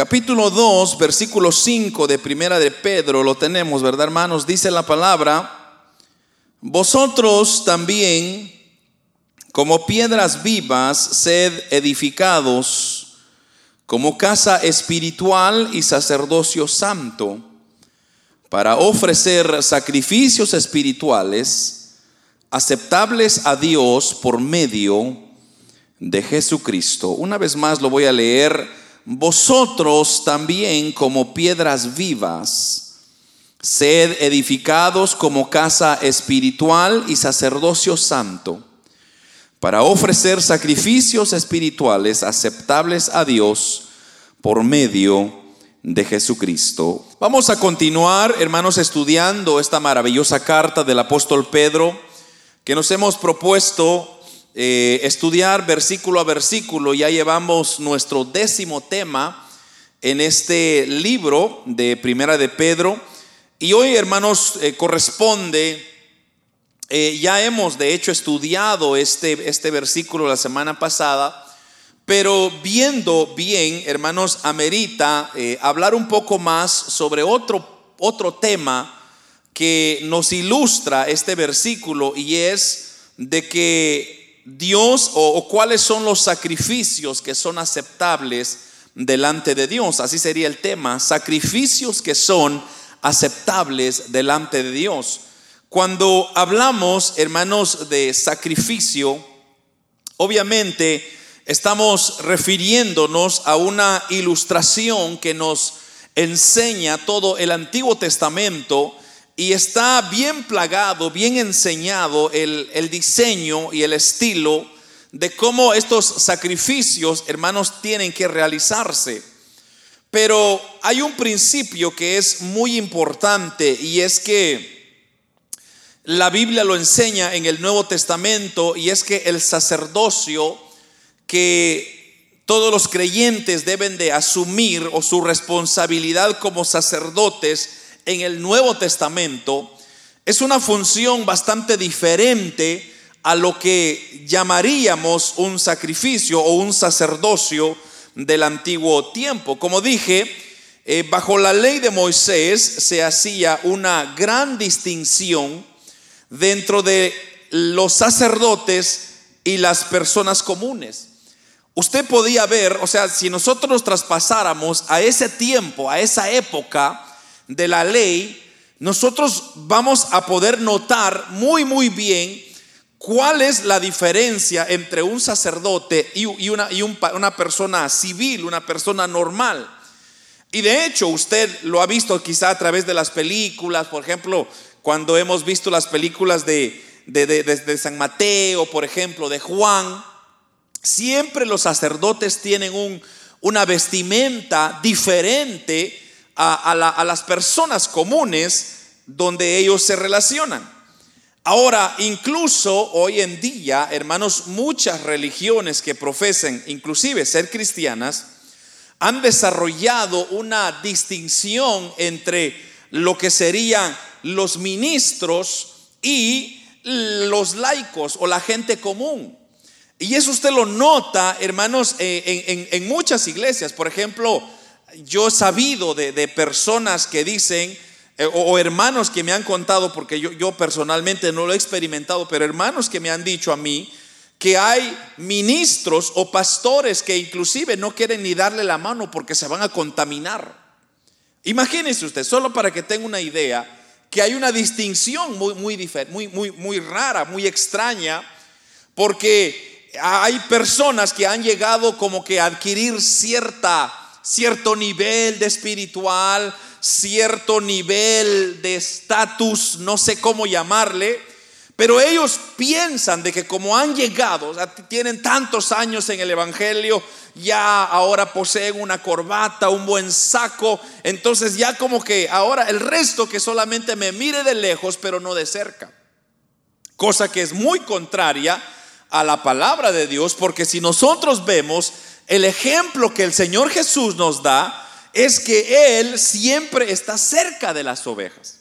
capítulo 2, versículo 5 de Primera de Pedro, lo tenemos, ¿verdad, hermanos? Dice la palabra, vosotros también, como piedras vivas, sed edificados como casa espiritual y sacerdocio santo, para ofrecer sacrificios espirituales aceptables a Dios por medio de Jesucristo. Una vez más lo voy a leer. Vosotros también como piedras vivas, sed edificados como casa espiritual y sacerdocio santo, para ofrecer sacrificios espirituales aceptables a Dios por medio de Jesucristo. Vamos a continuar, hermanos, estudiando esta maravillosa carta del apóstol Pedro que nos hemos propuesto eh, estudiar versículo a versículo. Ya llevamos nuestro décimo tema en este libro de Primera de Pedro. Y hoy, hermanos, eh, corresponde, eh, ya hemos de hecho estudiado este, este versículo la semana pasada, pero viendo bien, hermanos, amerita hablar un poco más sobre otro, otro tema que nos ilustra este versículo y es de que Dios o, cuáles son los sacrificios que son aceptables delante de Dios. Así sería el tema, sacrificios que son aceptables delante de Dios. Cuando hablamos, hermanos, de sacrificio, obviamente estamos refiriéndonos a una ilustración que nos enseña todo el Antiguo Testamento y está bien plagado, bien enseñado el, el, diseño y el estilo de cómo estos sacrificios, hermanos, tienen que realizarse. Pero hay un principio que es muy importante y es que la Biblia lo enseña en el Nuevo Testamento y es que el sacerdocio que todos los creyentes deben de asumir o su responsabilidad como sacerdotes en el Nuevo Testamento es una función bastante diferente a lo que llamaríamos un sacrificio o un sacerdocio del antiguo tiempo. Como dije, eh, bajo la ley de Moisés se hacía una gran distinción dentro de los sacerdotes y las personas comunes. Usted podía ver, o sea, si nosotros nos traspasáramos a ese tiempo, a esa época, de la ley, nosotros vamos a poder notar muy, muy bien cuál es la diferencia entre un sacerdote y, una, y una persona civil, una persona normal. Y de hecho, usted lo ha visto quizá a través de las películas, por ejemplo, cuando hemos visto las películas de, de, de, San Mateo, por ejemplo, de Juan, siempre los sacerdotes tienen un, una vestimenta diferente a, las personas comunes donde ellos se relacionan. Ahora, incluso hoy en día, hermanos, muchas religiones que profesen inclusive ser cristianas, han desarrollado una distinción entre lo que serían los ministros y los laicos o la gente común. Y eso usted lo nota, hermanos, en, en muchas iglesias. Por ejemplo, yo he sabido de, personas que dicen, eh, o, hermanos que me han contado, porque yo, yo personalmente no lo he experimentado, pero hermanos que me han dicho a mí, que hay ministros o pastores que inclusive no quieren ni darle la mano porque se van a contaminar. Imagínense usted, solo para que tenga una idea, que hay una distinción muy, muy, muy, muy, muy rara, muy extraña, porque hay personas que han llegado como que a adquirir cierta cierto nivel de espiritual, cierto nivel de estatus, no sé cómo llamarle, pero ellos piensan de que como han llegado, tienen tantos años en el Evangelio, ya ahora poseen una corbata, un buen saco, entonces ya como que ahora el resto que solamente me mire de lejos, pero no de cerca. Cosa que es muy contraria a la palabra de Dios, porque si nosotros vemos el ejemplo que el Señor Jesús nos da es que Él siempre está cerca de las ovejas.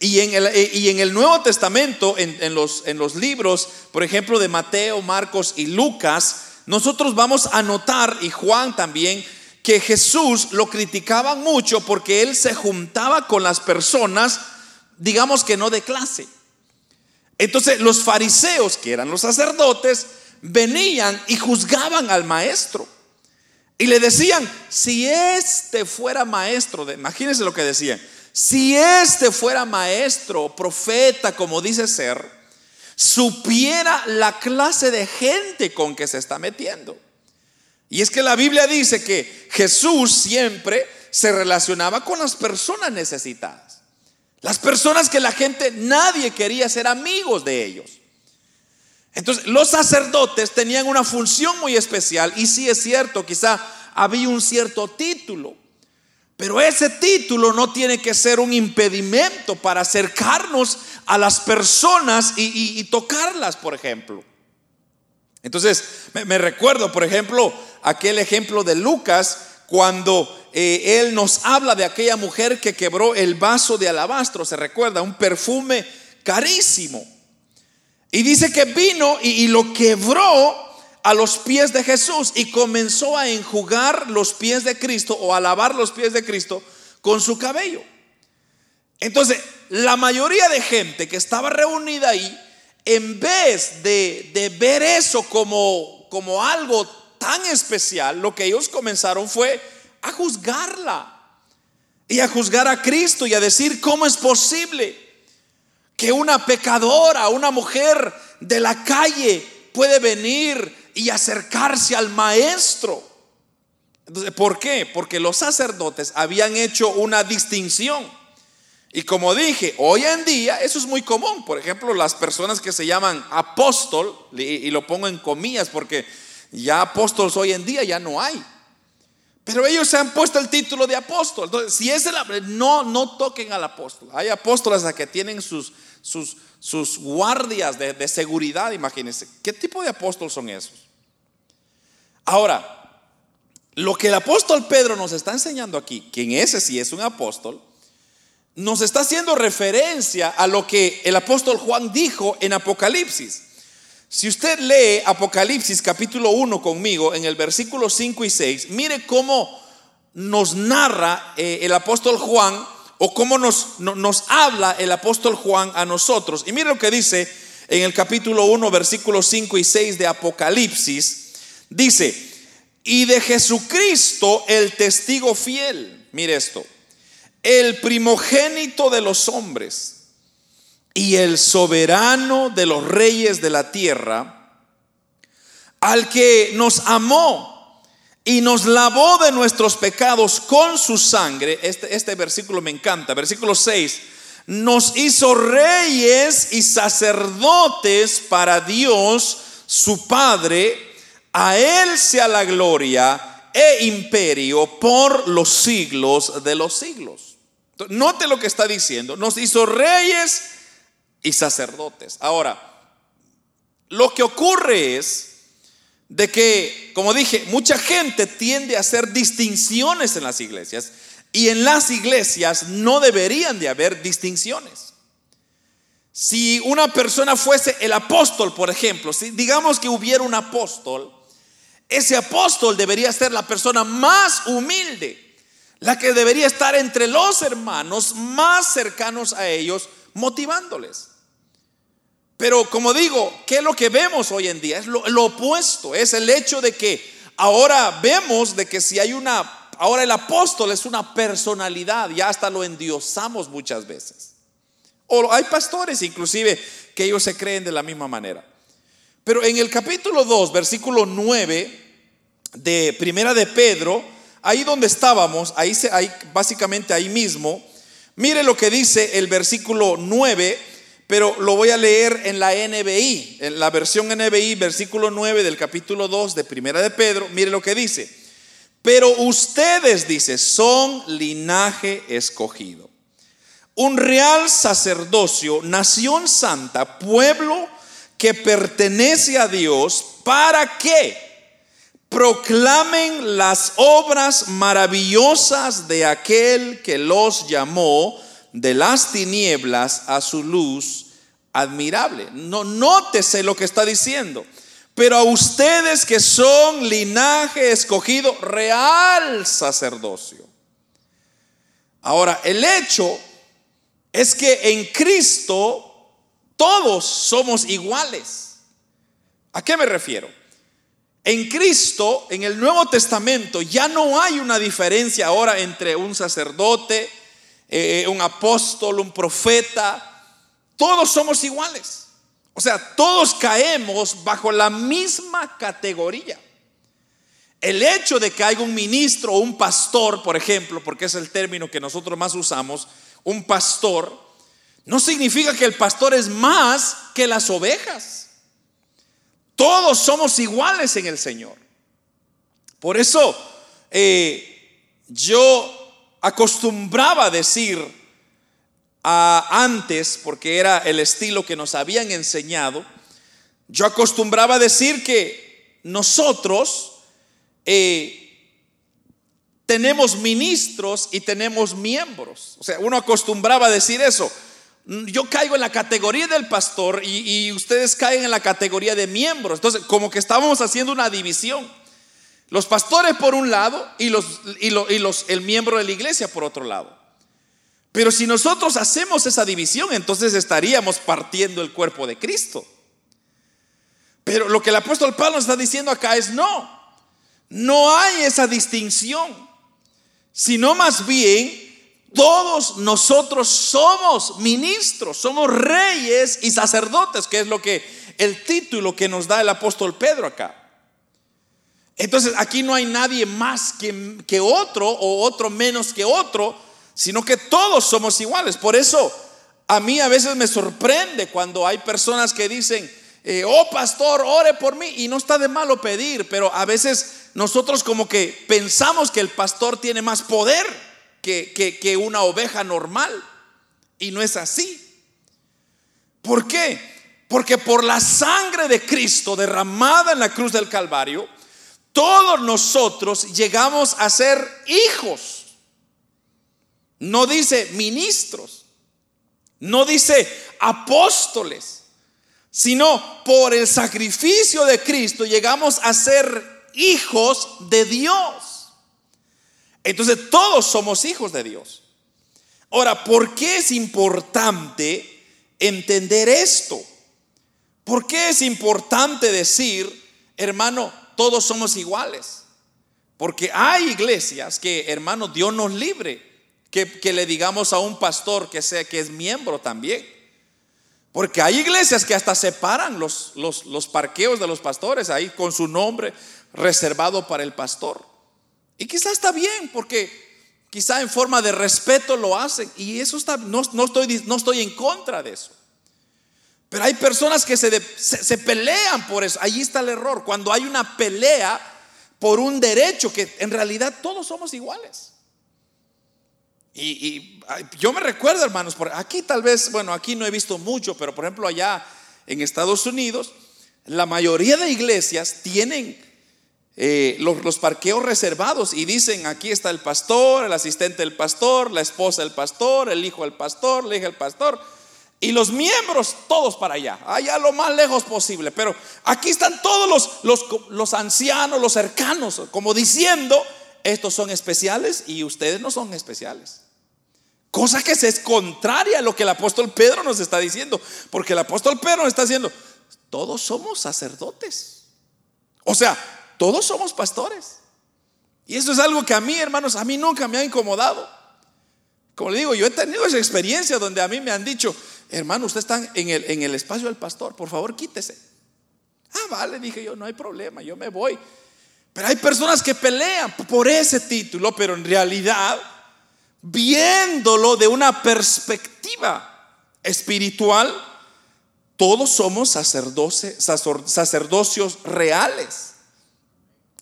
Y en el, y en el Nuevo Testamento, en, los, en los libros, por ejemplo, de Mateo, Marcos y Lucas, nosotros vamos a notar, y Juan también, que Jesús lo criticaban mucho porque él se juntaba con las personas, digamos que no de clase. Entonces los fariseos, que eran los sacerdotes, venían y juzgaban al maestro. Y le decían, si este fuera maestro, imagínense lo que decían, si este fuera maestro, profeta, como dice ser, supiera la clase de gente con que se está metiendo. Y es que la Biblia dice que Jesús siempre se relacionaba con las personas necesitadas. Las personas que la gente, nadie quería ser amigos de ellos. Entonces, los sacerdotes tenían una función muy especial y sí es cierto, quizá había un cierto título, pero ese título no tiene que ser un impedimento para acercarnos a las personas y, tocarlas, por ejemplo. Entonces, me, recuerdo, por ejemplo, aquel ejemplo de Lucas, cuando eh, él nos habla de aquella mujer que quebró el vaso de alabastro, se recuerda, un perfume carísimo. Y dice que vino y, lo quebró a los pies de Jesús y comenzó a enjugar los pies de Cristo o a lavar los pies de Cristo con su cabello. Entonces, la mayoría de gente que estaba reunida ahí, en vez de, de ver eso como, como algo tan especial, lo que ellos comenzaron fue a juzgarla y a juzgar a Cristo y a decir, ¿cómo es posible? Que una pecadora, una mujer de la calle puede venir y acercarse al maestro. Entonces, ¿por qué? Porque los sacerdotes habían hecho una distinción. Y como dije, hoy en día eso es muy común. Por ejemplo, las personas que se llaman apóstol, y lo pongo en comillas porque ya apóstoles hoy en día ya no hay. Pero ellos se han puesto el título de apóstol. Entonces, si es el no, no toquen al apóstol. Hay apóstoles que tienen sus, sus, sus guardias de, de seguridad, imagínense. ¿Qué tipo de apóstol son esos? Ahora, lo que el apóstol Pedro nos está enseñando aquí, quien ese sí es un apóstol, nos está haciendo referencia a lo que el apóstol Juan dijo en Apocalipsis. Si usted lee Apocalipsis capítulo 1 conmigo en el versículo 5 y 6, mire cómo nos narra eh, el apóstol Juan o cómo nos, nos habla el apóstol Juan a nosotros. Y mire lo que dice en el capítulo 1, versículos 5 y 6 de Apocalipsis. Dice, y de Jesucristo el testigo fiel, mire esto, el primogénito de los hombres y el soberano de los reyes de la tierra, al que nos amó y nos lavó de nuestros pecados con su sangre, este, este versículo me encanta, versículo 6, nos hizo reyes y sacerdotes para Dios, su Padre, a Él sea la gloria e imperio por los siglos de los siglos. Note lo que está diciendo, nos hizo reyes y sacerdotes. Ahora, lo que ocurre es de que, como dije, mucha gente tiende a hacer distinciones en las iglesias y en las iglesias no deberían de haber distinciones. Si una persona fuese el apóstol, por ejemplo, si digamos que hubiera un apóstol, ese apóstol debería ser la persona más humilde, la que debería estar entre los hermanos más cercanos a ellos, motivándoles. Pero como digo, ¿qué es lo que vemos hoy en día? Es lo, opuesto, es el hecho de que ahora vemos de que si hay una, ahora el apóstol es una personalidad, ya hasta lo endiosamos muchas veces. O hay pastores inclusive que ellos se creen de la misma manera. Pero en el capítulo 2, versículo 9 de Primera de Pedro, ahí donde estábamos, ahí, ahí básicamente ahí mismo, Mire lo que dice el versículo 9, pero lo voy a leer en la NBI, en la versión NBI, versículo 9 del capítulo 2 de Primera de Pedro. Mire lo que dice. Pero ustedes, dice, son linaje escogido. Un real sacerdocio, nación santa, pueblo que pertenece a Dios, ¿para qué? Proclamen las obras maravillosas de aquel que los llamó de las tinieblas a su luz admirable. No nótese lo que está diciendo. pero a ustedes que son linaje escogido, real sacerdocio. Ahora, el hecho es que en Cristo todos somos iguales. ¿A qué me refiero? En Cristo, en el Nuevo Testamento, ya no hay una diferencia ahora entre un sacerdote, eh, un apóstol, un profeta. Todos somos iguales. O sea, todos caemos bajo la misma categoría. El hecho de que haya un ministro o un pastor, por ejemplo, porque es el término que nosotros más usamos, un pastor, no significa que el pastor es más que las ovejas. Todos somos iguales en el Señor. Por eso eh, yo acostumbraba a decir antes, porque era el estilo que nos habían enseñado, yo acostumbraba a decir que nosotros eh, tenemos ministros y tenemos miembros. O sea, uno acostumbraba a decir eso. Yo caigo en la categoría del pastor y, ustedes caen en la categoría de miembros. Entonces, como que estábamos haciendo una división. Los pastores por un lado y, los, el miembro de la iglesia por otro lado. Pero si nosotros hacemos esa división, entonces estaríamos partiendo el cuerpo de Cristo. Pero lo que el apóstol Pablo está diciendo acá es no, no hay esa distinción, sino más bien todos nosotros somos ministros, somos reyes y sacerdotes, que es lo que el título que nos da el apóstol Pedro acá. Entonces aquí no hay nadie más que, que otro o otro menos que otro, sino que todos somos iguales. Por eso a mí a veces me sorprende cuando hay personas que dicen, eh, oh pastor, ore por mí. Y no está de malo pedir, pero a veces nosotros como que pensamos que el pastor tiene más poder que, una oveja normal. Y no es así. ¿Por qué? Porque por la sangre de Cristo derramada en la cruz del Calvario, todos nosotros llegamos a ser hijos no dice ministros, no dice apóstoles, sino por el sacrificio de Cristo llegamos a ser hijos de Dios. Entonces todos somos hijos de Dios. Ahora, ¿por qué es importante entender esto? ¿Por qué es importante decir, hermano, todos somos iguales? Porque hay iglesias que, hermano, Dios nos libre que, le digamos a un pastor que, sea, que es miembro también. Porque hay iglesias que hasta separan los, parqueos de los pastores ahí con su nombre reservado para el pastor. Y quizá está bien, porque quizá en forma de respeto lo hacen. Y eso está, no, no, estoy, no estoy en contra de eso. Pero hay personas que se, se, pelean por eso. Allí está el error. Cuando hay una pelea por un derecho que en realidad todos somos iguales. Y, yo me recuerdo, hermanos, por aquí tal vez, bueno, aquí no he visto mucho, pero por ejemplo allá en Estados Unidos, la mayoría de iglesias tienen eh, los, parqueos reservados y dicen, aquí está el pastor, el asistente del pastor, la esposa del pastor, el hijo del pastor, la hija del pastor. Y los miembros, todos para allá, allá lo más lejos posible. Pero aquí están todos los, los, los ancianos, los cercanos, como diciendo, estos son especiales y ustedes no son especiales. Cosa que es contraria a lo que el apóstol Pedro nos está diciendo. Porque el apóstol Pedro nos está diciendo, todos somos sacerdotes. O sea, todos somos pastores. Y eso es algo que a mí, hermanos, a mí nunca me ha incomodado. Como le digo, yo he tenido esa experiencia donde a mí me han dicho, hermano, usted está en el, en el espacio del pastor, por favor quítese. Ah, vale, dije yo, no hay problema, yo me voy. Pero hay personas que pelean por ese título, pero en realidad viéndolo de una perspectiva espiritual, todos somos sacerdocios reales.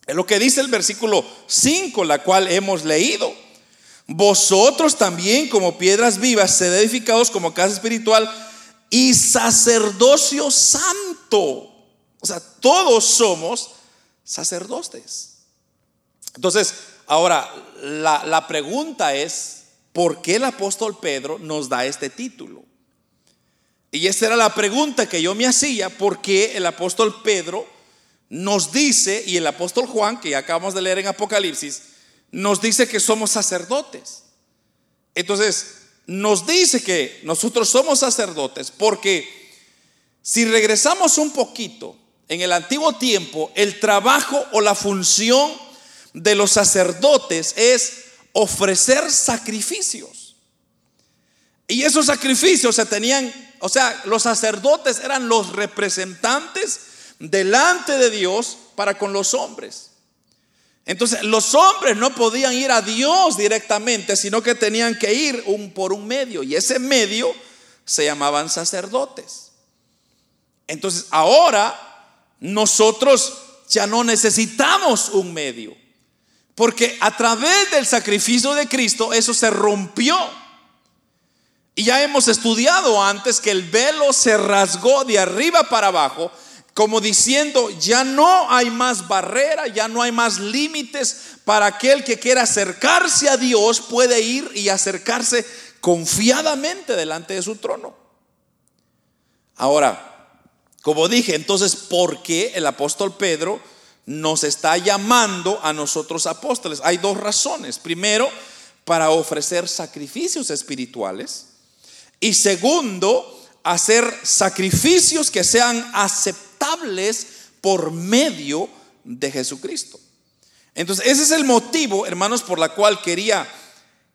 Es lo que dice el versículo 5, la cual hemos leído. Vosotros también como piedras vivas, sed edificados como casa espiritual y sacerdocio santo. O sea, todos somos sacerdotes. Entonces, Ahora, la, pregunta es, ¿por qué el apóstol Pedro nos da este título? Y esa era la pregunta que yo me hacía, ¿por qué el apóstol Pedro nos dice, y el apóstol Juan, que ya acabamos de leer en Apocalipsis, nos dice que somos sacerdotes. Entonces, nos dice que nosotros somos sacerdotes porque si regresamos un poquito en el antiguo tiempo, el trabajo o la función de los sacerdotes es ofrecer sacrificios. Y esos sacrificios se tenían, o sea, los sacerdotes eran los representantes delante de Dios para con los hombres. Entonces los hombres no podían ir a Dios directamente, sino que tenían que ir un, por un medio. Y ese medio se llamaban sacerdotes. Entonces ahora nosotros ya no necesitamos un medio. Porque a través del sacrificio de Cristo eso se rompió. Y ya hemos estudiado antes que el velo se rasgó de arriba para abajo como diciendo, ya no hay más barrera, ya no hay más límites para aquel que quiera acercarse a Dios, puede ir y acercarse confiadamente delante de su trono. Ahora, como dije, entonces, ¿por qué el apóstol Pedro nos está llamando a nosotros apóstoles? Hay dos razones. Primero, para ofrecer sacrificios espirituales. Y segundo, hacer sacrificios que sean aceptados por medio de Jesucristo. Entonces, ese es el motivo, hermanos, por la cual quería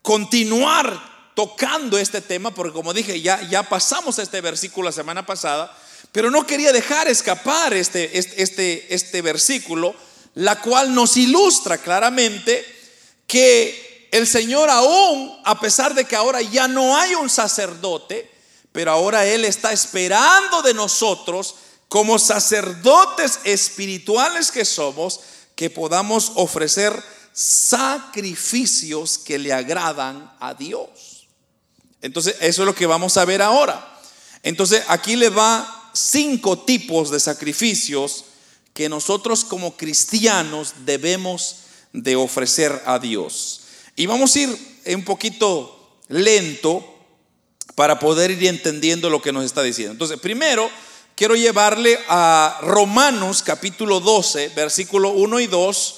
continuar tocando este tema, porque como dije, ya, ya pasamos este versículo la semana pasada, pero no quería dejar escapar este, este, este, este versículo, la cual nos ilustra claramente que el Señor aún, a pesar de que ahora ya no hay un sacerdote, pero ahora Él está esperando de nosotros como sacerdotes espirituales que somos, que podamos ofrecer sacrificios que le agradan a Dios. Entonces, eso es lo que vamos a ver ahora. Entonces, aquí le va cinco tipos de sacrificios que nosotros como cristianos debemos de ofrecer a Dios. Y vamos a ir un poquito lento para poder ir entendiendo lo que nos está diciendo. Entonces, primero, quiero llevarle a Romanos capítulo 12, versículo 1 y 2.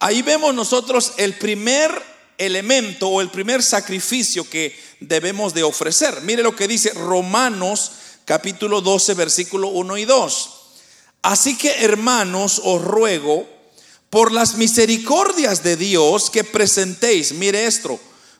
Ahí vemos nosotros el primer elemento o el primer sacrificio que debemos de ofrecer. Mire lo que dice Romanos capítulo 12, versículo 1 y 2. Así que hermanos, os ruego por las misericordias de Dios que presentéis, mire esto,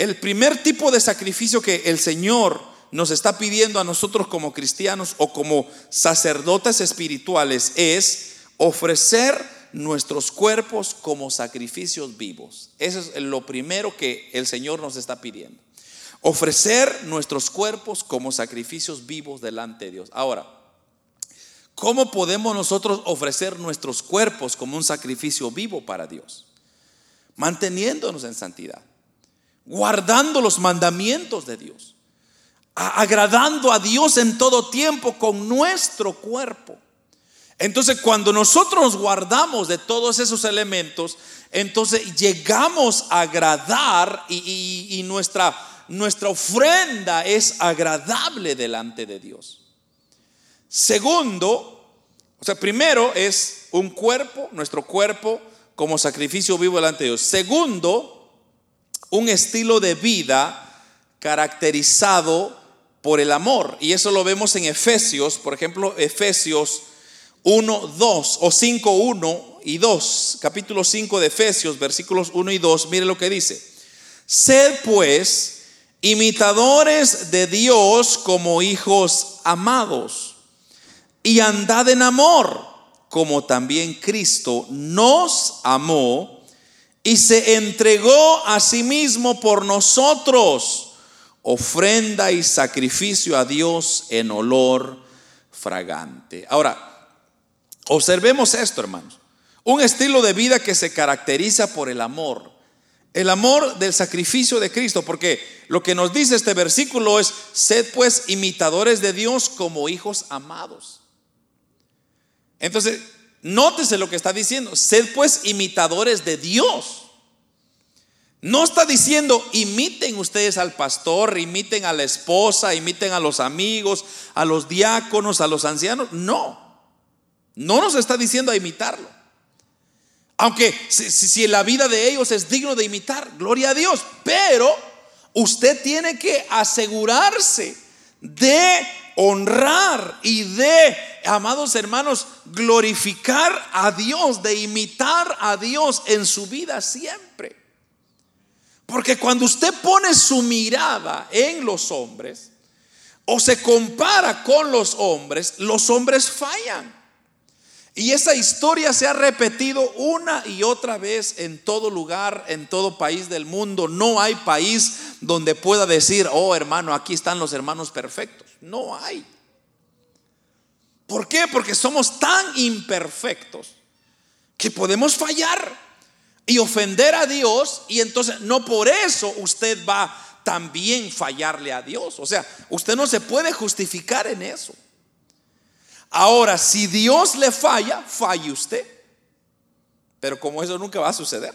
el primer tipo de sacrificio que el Señor nos está pidiendo a nosotros como cristianos o como sacerdotes espirituales es ofrecer nuestros cuerpos como sacrificios vivos. Eso es lo primero que el Señor nos está pidiendo. Ofrecer nuestros cuerpos como sacrificios vivos delante de Dios. Ahora, ¿cómo podemos nosotros ofrecer nuestros cuerpos como un sacrificio vivo para Dios? Manteniéndonos en santidad, guardando los mandamientos de Dios agradando a Dios en todo tiempo con nuestro cuerpo. Entonces, cuando nosotros guardamos de todos esos elementos, entonces llegamos a agradar y, nuestra, nuestra ofrenda es agradable delante de Dios. Segundo, o sea, primero es un cuerpo, nuestro cuerpo como sacrificio vivo delante de Dios. Segundo, un estilo de vida caracterizado por el amor. Y eso lo vemos en Efesios, por ejemplo, Efesios 1, 2 o 5, 1 y 2, capítulo 5 de Efesios, versículos 1 y 2, mire lo que dice. Sed pues imitadores de Dios como hijos amados y andad en amor, como también Cristo nos amó y se entregó a sí mismo por nosotros ofrenda y sacrificio a Dios en olor fragante. Ahora, Observemos esto, hermanos. Un estilo de vida que se caracteriza por el amor. El amor del sacrificio de Cristo, porque lo que nos dice este versículo es, sed pues imitadores de Dios como hijos amados. Entonces, nótese lo que está diciendo, sed pues imitadores de Dios. No está diciendo imiten ustedes al pastor, imiten a la esposa, imiten a los amigos, a los diáconos, a los ancianos. No, no nos está diciendo a imitarlo. Aunque si, la vida de ellos es digno de imitar, gloria a Dios. Pero usted tiene que asegurarse de honrar y de, amados hermanos, glorificar a Dios, de imitar a Dios en su vida siempre. Porque cuando usted pone su mirada en los hombres o se compara con los hombres, los hombres fallan. Y esa historia se ha repetido una y otra vez en todo lugar, en todo país del mundo. No hay país donde pueda decir, oh hermano, aquí están los hermanos perfectos. No hay. ¿Por qué? Porque somos tan imperfectos que podemos fallar y ofender a Dios y entonces no por eso usted va también fallarle a Dios. O sea, usted no se puede justificar en eso. Ahora, si Dios le falla, falle usted. Pero como eso nunca va a suceder.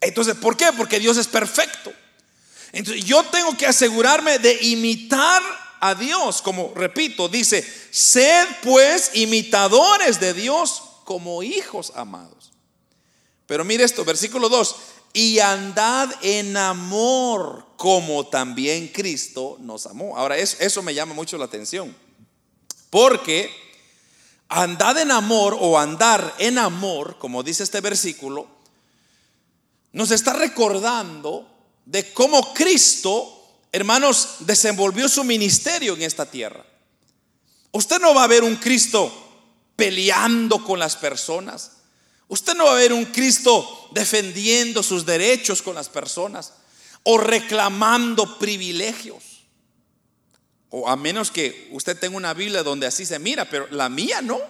Entonces, ¿por qué? Porque Dios es perfecto. Entonces, yo tengo que asegurarme de imitar a Dios. Como repito, dice, sed pues imitadores de Dios como hijos amados. Pero mire esto, versículo 2, y andad en amor como también Cristo nos amó. Ahora, eso, eso me llama mucho la atención. Porque andad en amor o andar en amor, como dice este versículo, nos está recordando de cómo Cristo, hermanos, desenvolvió su ministerio en esta tierra. Usted no va a ver un Cristo peleando con las personas. Usted no va a ver un Cristo defendiendo sus derechos con las personas o reclamando privilegios. O a menos que usted tenga una Biblia donde así se mira, pero la mía no.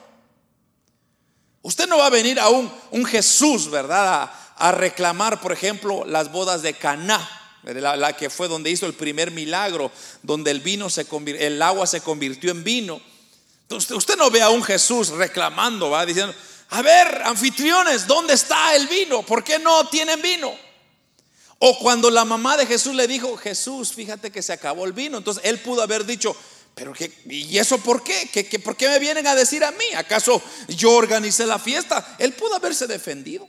Usted no va a venir a un, Jesús, ¿verdad? A, reclamar, por ejemplo, las bodas de Caná, la, que fue donde hizo el primer milagro, donde el vino se el agua se convirtió en vino. Entonces, usted no ve a un Jesús reclamando, va diciendo, a ver, anfitriones, ¿dónde está el vino? ¿Por qué no tienen vino? O cuando la mamá de Jesús le dijo, Jesús, fíjate que se acabó el vino. Entonces él pudo haber dicho, pero qué, ¿y eso por qué? ¿Qué, por qué me vienen a decir a mí? ¿Acaso yo organicé la fiesta? Él pudo haberse defendido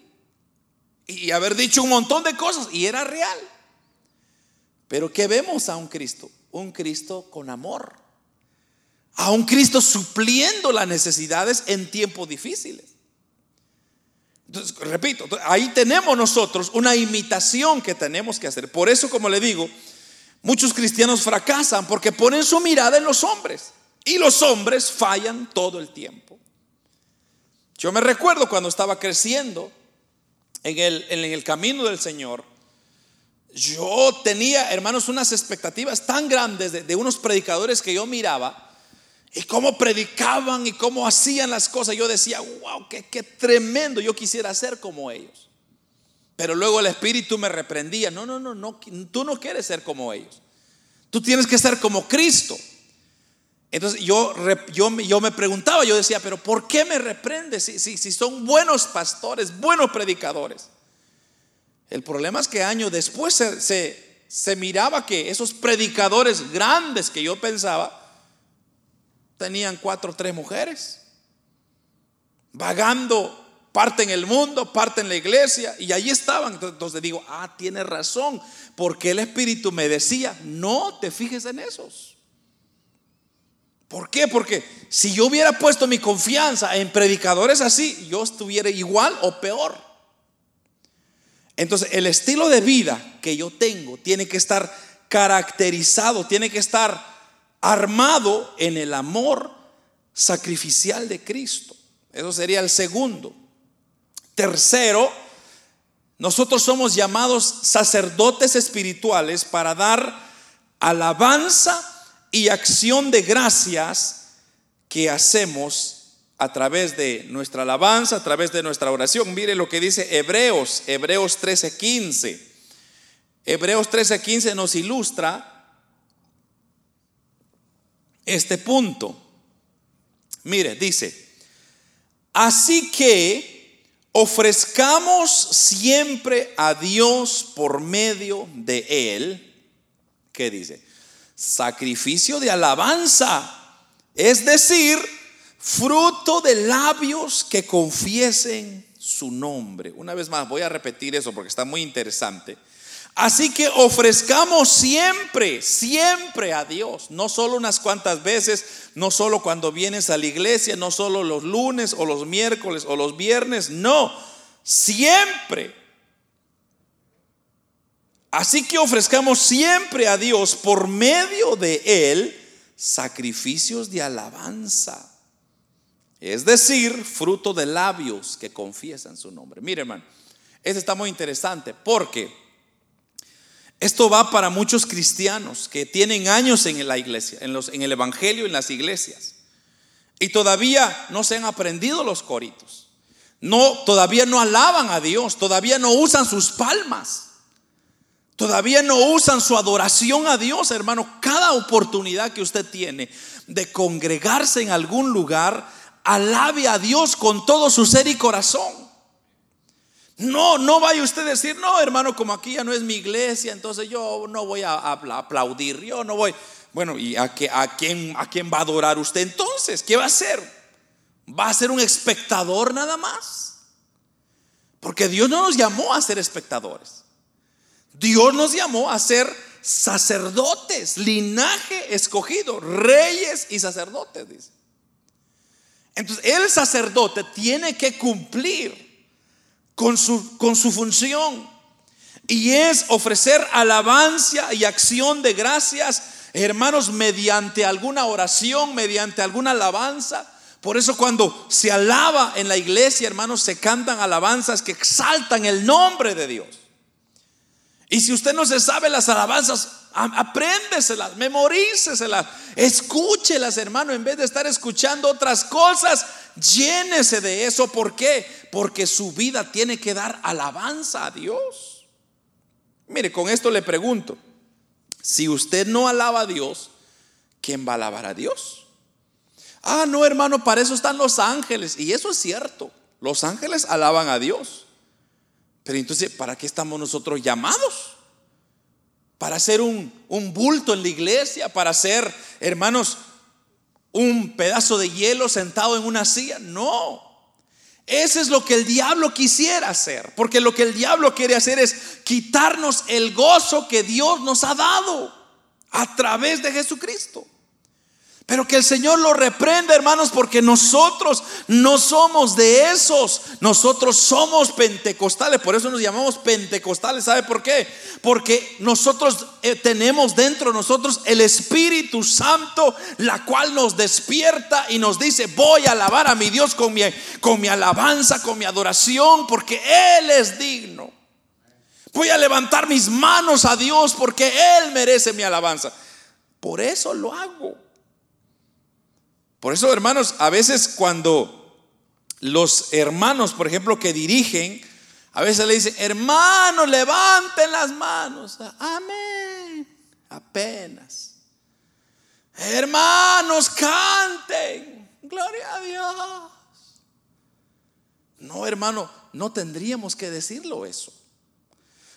y haber dicho un montón de cosas y era real. Pero ¿qué vemos a un Cristo? Un Cristo con amor. A un Cristo supliendo las necesidades en tiempos difíciles. Entonces, repito, ahí tenemos nosotros una imitación que tenemos que hacer. Por eso, como le digo, muchos cristianos fracasan porque ponen su mirada en los hombres y los hombres fallan todo el tiempo. Yo me recuerdo cuando estaba creciendo en el, en el camino del Señor, yo tenía, hermanos, unas expectativas tan grandes de, unos predicadores que yo miraba y cómo predicaban y cómo hacían las cosas. Yo decía, wow, qué, qué tremendo, yo quisiera ser como ellos. Pero luego el Espíritu me reprendía, no, no, no, no, tú no quieres ser como ellos. Tú tienes que ser como Cristo. Entonces yo, yo, yo me preguntaba, yo decía, pero ¿por qué me reprende si, si, si son buenos pastores, buenos predicadores? El problema es que años después se, miraba que esos predicadores grandes que yo pensaba, tenían cuatro o tres mujeres, vagando parte en el mundo, parte en la iglesia, y allí estaban. Entonces digo, ah, tiene razón, porque el Espíritu me decía, no te fijes en esos. ¿Por qué? Porque si yo hubiera puesto mi confianza en predicadores así, yo estuviera igual o peor. Entonces, el estilo de vida que yo tengo tiene que estar caracterizado, tiene que estar armado en el amor sacrificial de Cristo. Eso sería el segundo. Tercero, nosotros somos llamados sacerdotes espirituales para dar alabanza y acción de gracias que hacemos a través de nuestra alabanza, a través de nuestra oración. Mire lo que dice Hebreos, Hebreos 13:15. Hebreos 13:15 nos ilustra este punto. Mire, dice, así que ofrezcamos siempre a Dios por medio de Él, ¿qué dice? Sacrificio de alabanza, es decir, fruto de labios que confiesen su nombre. Una vez más, voy a repetir eso porque está muy interesante. Así que ofrezcamos siempre, siempre a Dios, no solo unas cuantas veces, no solo cuando vienes a la iglesia, no solo los lunes o los miércoles o los viernes, no, siempre. Así que ofrezcamos siempre a Dios por medio de Él sacrificios de alabanza. Es decir, fruto de labios que confiesan su nombre. Mire, hermano, esto está muy interesante porque esto va para muchos cristianos que tienen años en la iglesia, en, los, el Evangelio, en las iglesias. Y todavía no se han aprendido los coritos. No, todavía no alaban a Dios, todavía no usan sus palmas. Todavía no usan su adoración a Dios, hermano. Cada oportunidad que usted tiene de congregarse en algún lugar, alabe a Dios con todo su ser y corazón. No, no vaya usted a decir, no, hermano, como aquí ya no es mi iglesia, entonces yo no voy a aplaudir, yo no voy. Bueno, ¿y a, a, quién, a quién va a adorar usted entonces? ¿Qué va a hacer? ¿Va a ser un espectador nada más? Porque Dios no nos llamó a ser espectadores. Dios nos llamó a ser sacerdotes, linaje escogido, reyes y sacerdotes, dice. Entonces, el sacerdote tiene que cumplir con su, con su función. Y es ofrecer alabanza y acción de gracias, hermanos, mediante alguna oración, mediante alguna alabanza. Por eso cuando se alaba en la iglesia, hermanos, se cantan alabanzas que exaltan el nombre de Dios. Y si usted no se sabe las alabanzas, apréndeselas, memoríceselas, escúchelas, hermano, en vez de estar escuchando otras cosas, llénese de eso. ¿Por qué? Porque su vida tiene que dar alabanza a Dios. Mire, con esto le pregunto, si usted no alaba a Dios, ¿quién va a alabar a Dios? Ah, no, hermano, para eso están los ángeles. Y eso es cierto, los ángeles alaban a Dios. Pero entonces, ¿para qué estamos nosotros llamados? Para ser un, un bulto en la iglesia, para ser, hermanos, un pedazo de hielo sentado en una silla. No. Ese es lo que el diablo quisiera hacer. Porque lo que el diablo quiere hacer es quitarnos el gozo que Dios nos ha dado a través de Jesucristo. Pero que el Señor lo reprenda, hermanos, porque nosotros no somos de esos. Nosotros somos pentecostales. Por eso nos llamamos pentecostales. ¿Sabe por qué? Porque nosotros eh, tenemos dentro de nosotros el Espíritu Santo, la cual nos despierta y nos dice, voy a alabar a mi Dios con mi, con mi alabanza, con mi adoración, porque Él es digno. Voy a levantar mis manos a Dios porque Él merece mi alabanza. Por eso lo hago. Por eso, hermanos, a veces cuando los hermanos, por ejemplo, que dirigen, a veces le dicen, hermanos, levanten las manos. Amén. Apenas. Hermanos, canten. Gloria a Dios. No, hermano, no tendríamos que decirlo eso.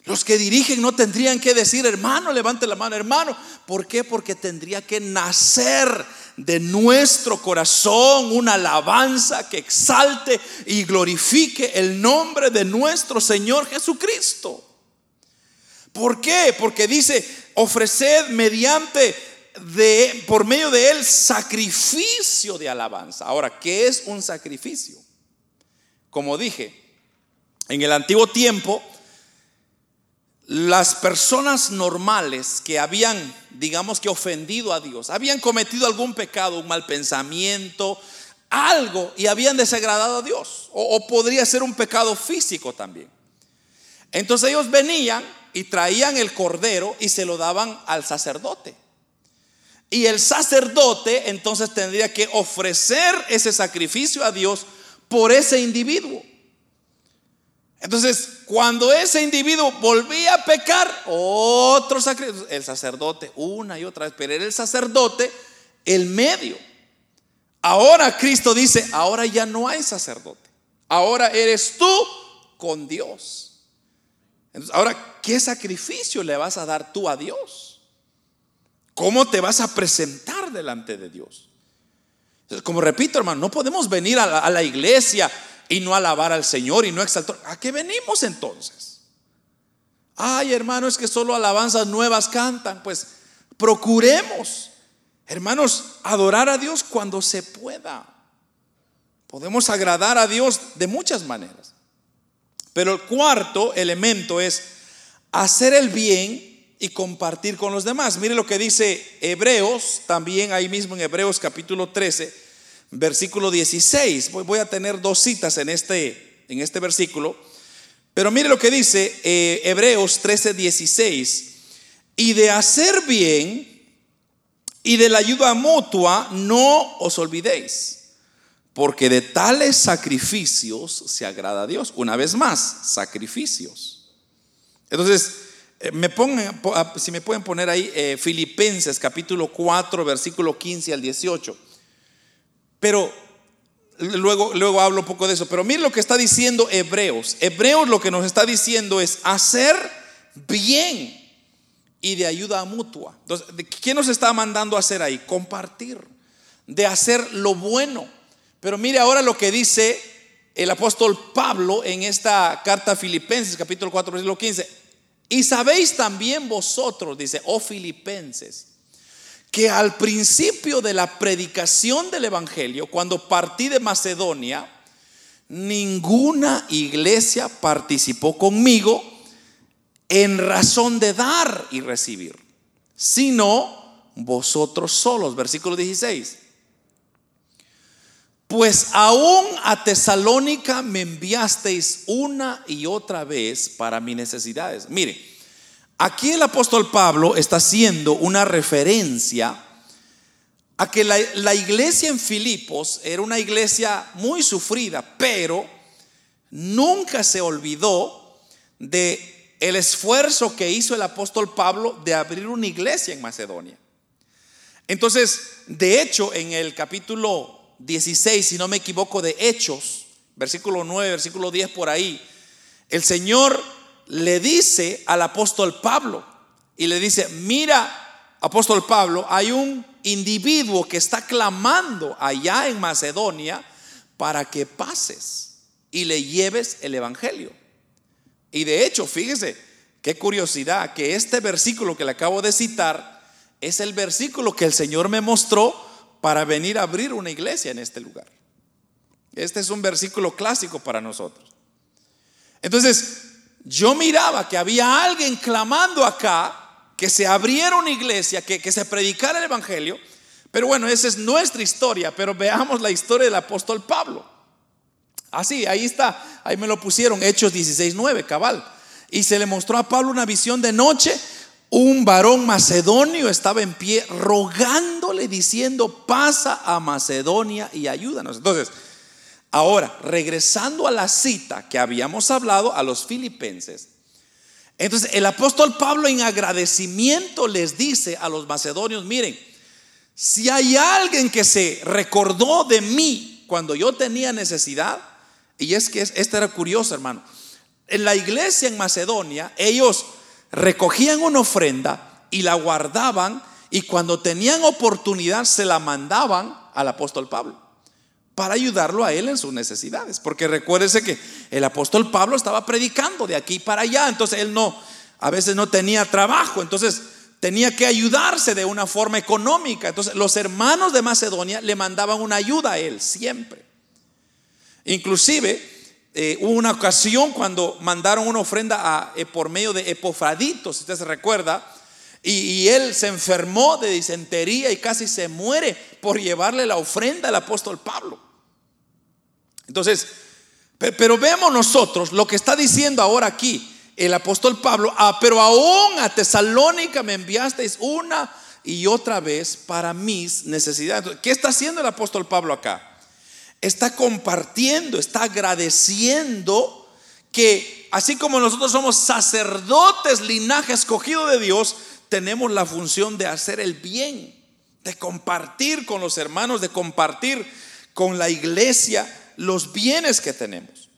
Los que dirigen no tendrían que decir, hermano, levante la mano, hermano. ¿Por qué? Porque tendría que nacer de nuestro corazón una alabanza que exalte y glorifique el nombre de nuestro Señor Jesucristo. ¿Por qué? Porque dice, ofreced mediante de por medio de él sacrificio de alabanza. Ahora, ¿qué es un sacrificio? Como dije, en el antiguo tiempo las personas normales que habían, digamos que ofendido a Dios, habían cometido algún pecado, un mal pensamiento, algo y habían desagradado a Dios. O, podría ser un pecado físico también. Entonces ellos venían y traían el cordero y se lo daban al sacerdote. Y el sacerdote entonces tendría que ofrecer ese sacrificio a Dios por ese individuo. Entonces, cuando ese individuo volvía a pecar, otro sacrificio, el sacerdote una y otra vez, pero era el sacerdote el medio. Ahora Cristo dice, ahora ya no hay sacerdote, ahora eres tú con Dios. Entonces, ahora, ¿qué sacrificio le vas a dar tú a Dios? ¿Cómo te vas a presentar delante de Dios? Entonces, como repito, hermano, no podemos venir a la, a la iglesia y no alabar al Señor y no exaltar. ¿A qué venimos entonces? Ay, hermano, es que solo alabanzas nuevas cantan. Pues procuremos, hermanos, adorar a Dios cuando se pueda. Podemos agradar a Dios de muchas maneras. Pero el cuarto elemento es hacer el bien y compartir con los demás. Mire lo que dice Hebreos, también ahí mismo en Hebreos capítulo 13 versículo 16. Voy, a tener dos citas en este, en este versículo. Pero mire lo que dice eh, Hebreos 13, 16. Y de hacer bien y de la ayuda mutua no os olvidéis, porque de tales sacrificios se agrada a Dios. Una vez más, sacrificios. Entonces, eh, me pongan, si me pueden poner ahí eh, Filipenses capítulo 4, versículo 15 al 18. Pero luego, luego hablo un poco de eso. Pero miren lo que está diciendo Hebreos. Hebreos lo que nos está diciendo es hacer bien y de ayuda mutua. Entonces, ¿qué nos está mandando a hacer ahí? Compartir, de hacer lo bueno. Pero mire ahora lo que dice el apóstol Pablo en esta carta a Filipenses, capítulo 4, versículo 15. Y sabéis también vosotros, dice, oh Filipenses, que al principio de la predicación del Evangelio, cuando partí de Macedonia, ninguna iglesia participó conmigo en razón de dar y recibir, sino vosotros solos. Versículo 16. Pues aún a Tesalónica me enviasteis una y otra vez para mis necesidades. Mire, Aquí el apóstol Pablo está haciendo una referencia a que la, iglesia en Filipos era una iglesia muy sufrida, pero nunca se olvidó de el esfuerzo que hizo el apóstol Pablo de abrir una iglesia en Macedonia. Entonces, de hecho, en el capítulo 16, si no me equivoco, de Hechos, versículo 9, versículo 10 por ahí, el Señor le dice al apóstol Pablo y le dice, mira, apóstol Pablo, hay un individuo que está clamando allá en Macedonia para que pases y le lleves el Evangelio. Y de hecho, fíjese, qué curiosidad, que este versículo que le acabo de citar es el versículo que el Señor me mostró para venir a abrir una iglesia en este lugar. Este es un versículo clásico para nosotros. Entonces, yo miraba que había alguien clamando acá que se abriera una iglesia, que, que se predicara el Evangelio. Pero bueno, esa es nuestra historia, pero veamos la historia del apóstol Pablo. Así, ahí está, ahí me lo pusieron, Hechos 16.9, cabal. Y se le mostró a Pablo una visión de noche. Un varón macedonio estaba en pie rogándole, diciendo, pasa a Macedonia y ayúdanos. Entonces, Ahora, regresando a la cita que habíamos hablado a los filipenses, entonces el apóstol Pablo en agradecimiento les dice a los macedonios, miren, si hay alguien que se recordó de mí cuando yo tenía necesidad, y es que esta era curiosa, hermano, en la iglesia en Macedonia, ellos recogían una ofrenda y la guardaban y cuando tenían oportunidad se la mandaban al apóstol Pablo para ayudarlo a él en sus necesidades. Porque recuérdese que el apóstol Pablo estaba predicando de aquí para allá, entonces él no, a veces no tenía trabajo, entonces tenía que ayudarse de una forma económica. Entonces los hermanos de Macedonia le mandaban una ayuda a él siempre. Inclusive eh, hubo una ocasión cuando mandaron una ofrenda eh, por medio de Epofraditos, si usted se recuerda, y, él se enfermó de disentería y casi se muere por llevarle la ofrenda al apóstol Pablo. Entonces, pero vemos nosotros lo que está diciendo ahora aquí el apóstol Pablo, ah, pero aún a Tesalónica me enviasteis una y otra vez para mis necesidades. ¿Qué está haciendo el apóstol Pablo acá? Está compartiendo, está agradeciendo que así como nosotros somos sacerdotes, linaje escogido de Dios, tenemos la función de hacer el bien, de compartir con los hermanos, de compartir con la iglesia los bienes que tenemos.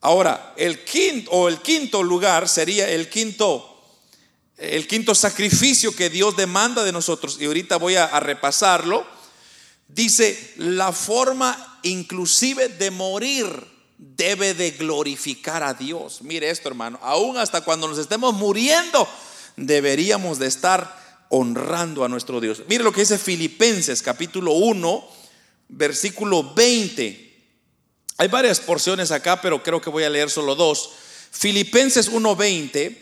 Ahora, el quinto o el quinto lugar sería el quinto el quinto sacrificio que Dios demanda de nosotros y ahorita voy a, a repasarlo. Dice, la forma inclusive de morir debe de glorificar a Dios. Mire esto, hermano, aún hasta cuando nos estemos muriendo, deberíamos de estar honrando a nuestro Dios. Mire lo que dice Filipenses capítulo 1, versículo 20. Hay varias porciones acá, pero creo que voy a leer solo dos. Filipenses 1:20.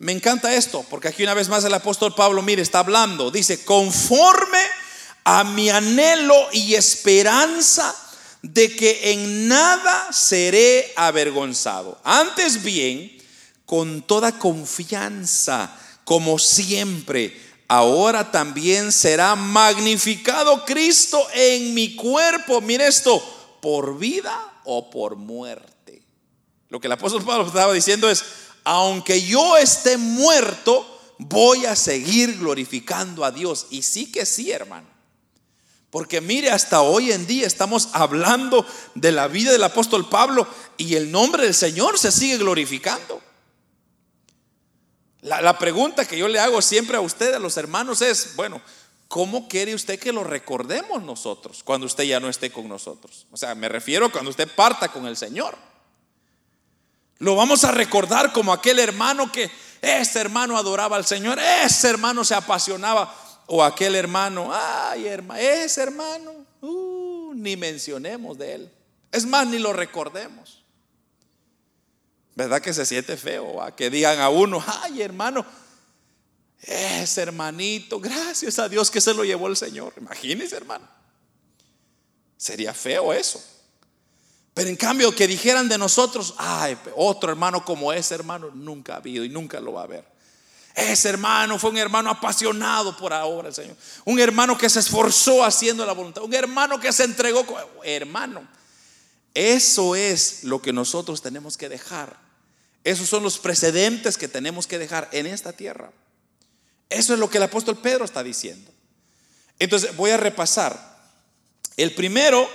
Me encanta esto, porque aquí una vez más el apóstol Pablo, mire, está hablando. Dice, conforme a mi anhelo y esperanza de que en nada seré avergonzado. Antes bien, con toda confianza, como siempre, ahora también será magnificado Cristo en mi cuerpo. Mire esto, por vida o por muerte. Lo que el apóstol Pablo estaba diciendo es, aunque yo esté muerto, voy a seguir glorificando a Dios. Y sí que sí, hermano. Porque mire, hasta hoy en día estamos hablando de la vida del apóstol Pablo y el nombre del Señor se sigue glorificando. La, la, pregunta que yo le hago siempre a ustedes, a los hermanos, es, bueno, ¿cómo quiere usted que lo recordemos nosotros cuando usted ya no esté con nosotros? O sea, me refiero cuando usted parta con el Señor. Lo vamos a recordar como aquel hermano que ese hermano adoraba al Señor, ese hermano se apasionaba, o aquel hermano, ay hermano, ese hermano, uh, ni mencionemos de él. Es más, ni lo recordemos. ¿Verdad que se siente feo? A que digan a uno, ay hermano, ese hermanito, gracias a Dios que se lo llevó el Señor. Imagínese, hermano. Sería feo eso. Pero en cambio que dijeran de nosotros, ay, otro hermano como ese hermano nunca ha habido y nunca lo va a haber. Ese hermano fue un hermano apasionado por del Señor. Un hermano que se esforzó haciendo la voluntad. Un hermano que se entregó. Hermano, eso es lo que nosotros tenemos que dejar. Esos son los precedentes que tenemos que dejar en esta tierra. Eso es lo que el apóstol Pedro está diciendo. Entonces voy a repasar. El primero,